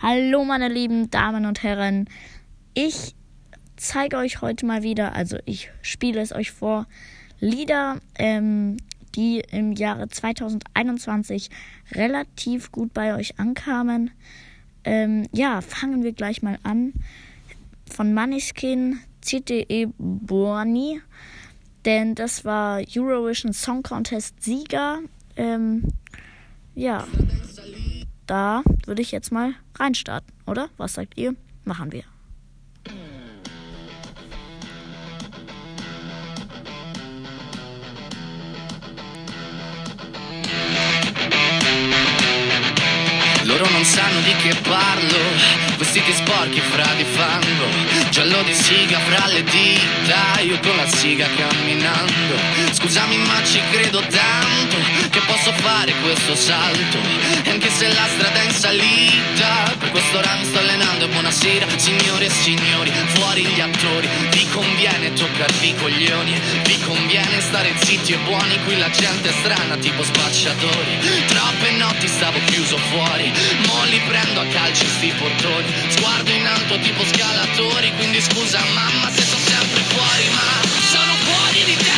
Hallo meine lieben Damen und Herren. Ich zeige euch heute mal wieder, also ich spiele es euch vor, Lieder, ähm, die im Jahre 2021 relativ gut bei euch ankamen. Ähm, ja, fangen wir gleich mal an. Von Maniskin, CTE Buoni, denn das war Eurovision Song Contest Sieger. Ähm, ja da würde ich jetzt mal reinstarten, oder? Was sagt ihr? Machen wir. Loro non sanno di che parlo, vestiti sporchi fra di fango, giallo di siga fra le dita, io con la siga camminando. Scusami ma ci credo tanto che posso fare questo salto, e anche se la strada è in salita, per questo ora mi sto allenando. E buonasera signore e signori, fuori gli attori, vi conviene toccarvi i coglioni, vi conviene stare zitti e buoni, qui la gente è strana tipo spacciatori, troppe notti stavo chiuso fuori. Mo li prendo a calci sti portoni. Sguardo in alto tipo scalatori. Quindi scusa mamma se sono sempre fuori Ma sono fuori di testa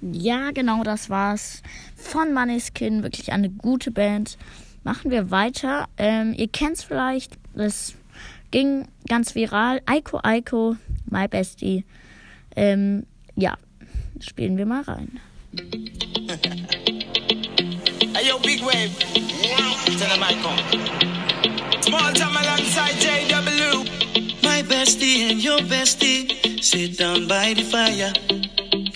Ja, genau das war's. Von Maniskin, wirklich eine gute Band. Machen wir weiter. Ähm, ihr kennt's vielleicht, das ging ganz viral. Aiko Aiko, My Bestie. Ähm, ja, spielen wir mal rein. Hey yo, big wave. Tell them I come. Small time alongside JW. My bestie and your bestie sit down by the fire.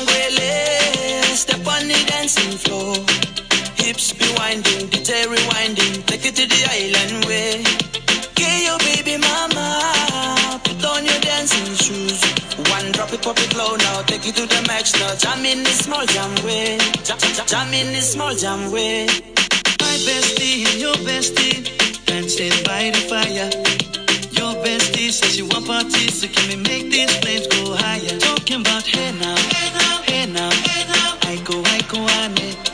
Ngwele. Step on the dancing floor. Hips be winding, DJ rewinding. Take it to the island way. Okay, baby mama. Put on your dancing shoes One drop it, pop it low now, take it to the max. Jam in this small jam way, jam, in this small jam way. My bestie your bestie dancing by the fire. Bestie she want parties, so can we make these flames go higher? Talking about hey now, hey now, hey now, hey now. I go, I go, ane. Chucking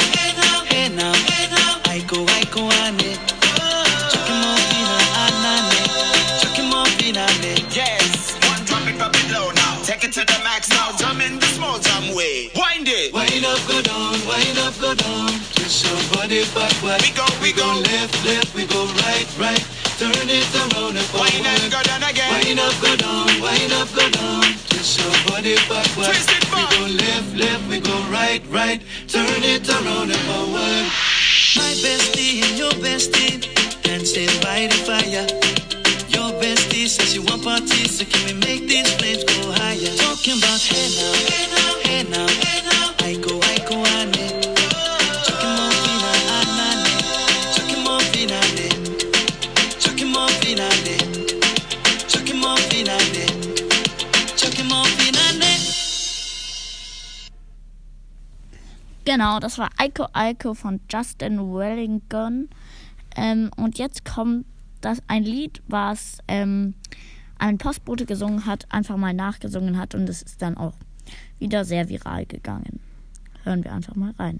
Twist your body backward. We go, we go. left, left, we go right, right. Turn it around and Wind and forward. go down again Wind up, go down, wind up, go down. Twist your body backward. Twist it we go left, left, we go right, right. Turn it around and forward. My bestie and your bestie dancing by the fire. Your bestie says you want parties, so can we make these flames go higher? Talking about hey now, hey now, hey now, hey now. I go, I go, ane. Chucking Genau, das war Aiko Aiko von Justin Wellington. Ähm, und jetzt kommt das ein Lied, was ähm, ein Postbote gesungen hat, einfach mal nachgesungen hat und es ist dann auch wieder sehr viral gegangen. Hören wir einfach mal rein.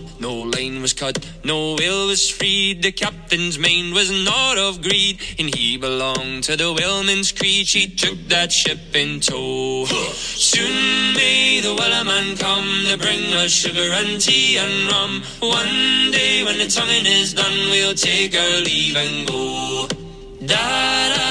No lane was cut, no whale was freed. The captain's mind was not of greed, and he belonged to the whaleman's creed. She took that ship in tow. Soon may the wellerman come to bring us sugar and tea and rum. One day when the tonguing is done, we'll take our leave and go. Da da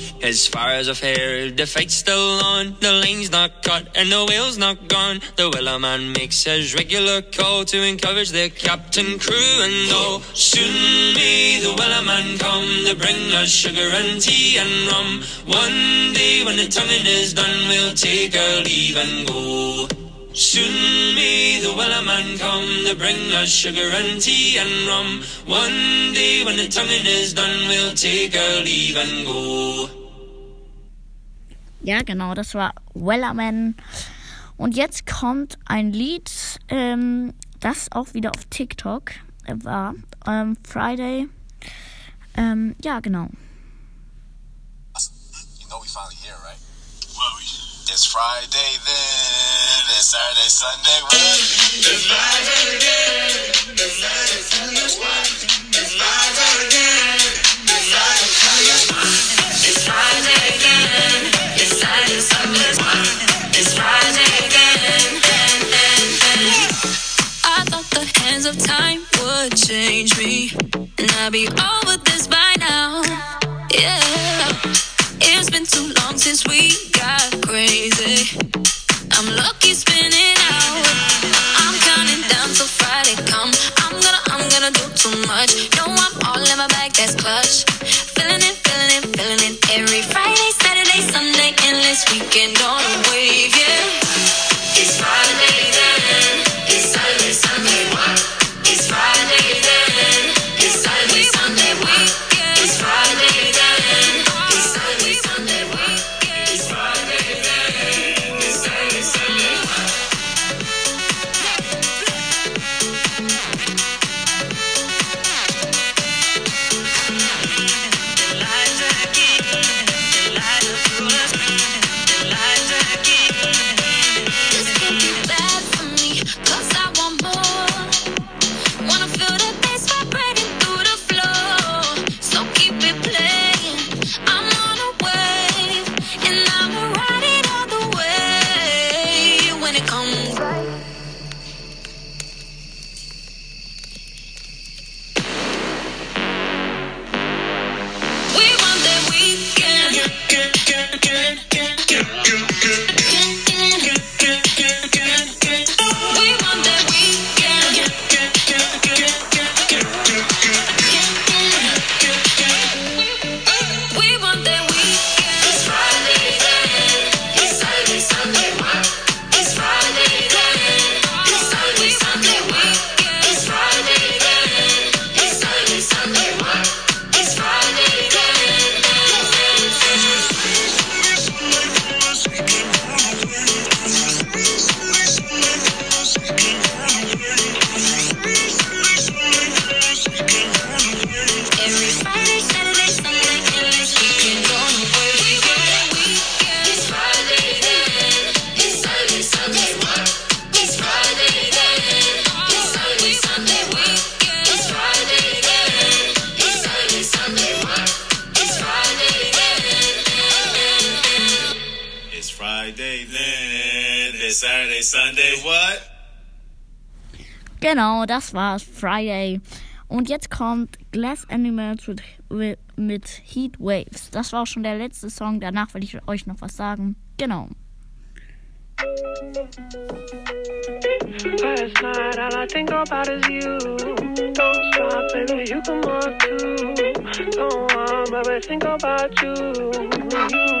As far as I've heard, the fight's still on. The lane's not cut and the whale's not gone. The wellerman makes his regular call to encourage the captain, crew, and all. Soon may the wellerman come to bring us sugar and tea and rum. One day when the tonguing is done, we'll take our leave and go. Soon may the wellerman come to bring us sugar and tea and rum. One day when the tonguing is done, we'll take our leave and go. Ja, genau, das war Wellerman. Und jetzt kommt ein Lied, ähm, das auch wieder auf TikTok war. Ähm, Friday. Ähm, ja, genau. You know we finally here, right? Well, we... It's Friday then, it's Saturday, Sunday. It's Friday again, it's Saturday, Sunday. It's Friday. Genau, das war's. Friday. Und jetzt kommt Glass Animals with, mit Heat Waves. Das war auch schon der letzte Song. Danach will ich euch noch was sagen. Genau. Last night, all I think about is you. Don't stop, baby, you can walk too. Don't want, baby, think about you. you.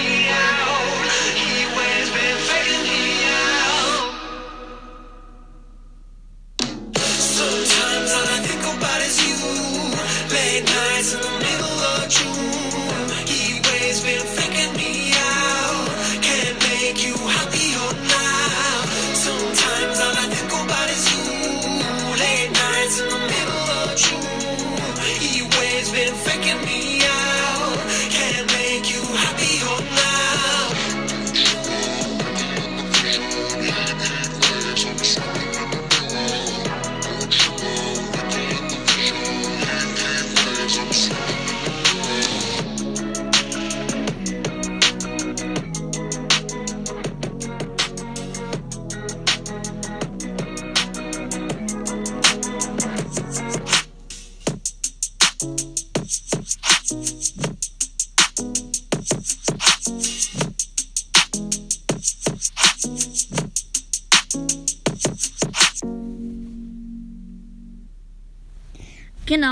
been faking me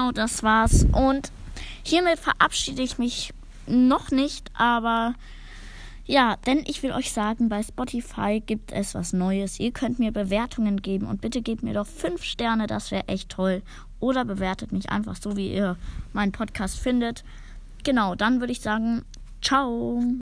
Genau, das war's. Und hiermit verabschiede ich mich noch nicht, aber ja, denn ich will euch sagen, bei Spotify gibt es was Neues. Ihr könnt mir Bewertungen geben und bitte gebt mir doch 5 Sterne, das wäre echt toll. Oder bewertet mich einfach so, wie ihr meinen Podcast findet. Genau, dann würde ich sagen, ciao.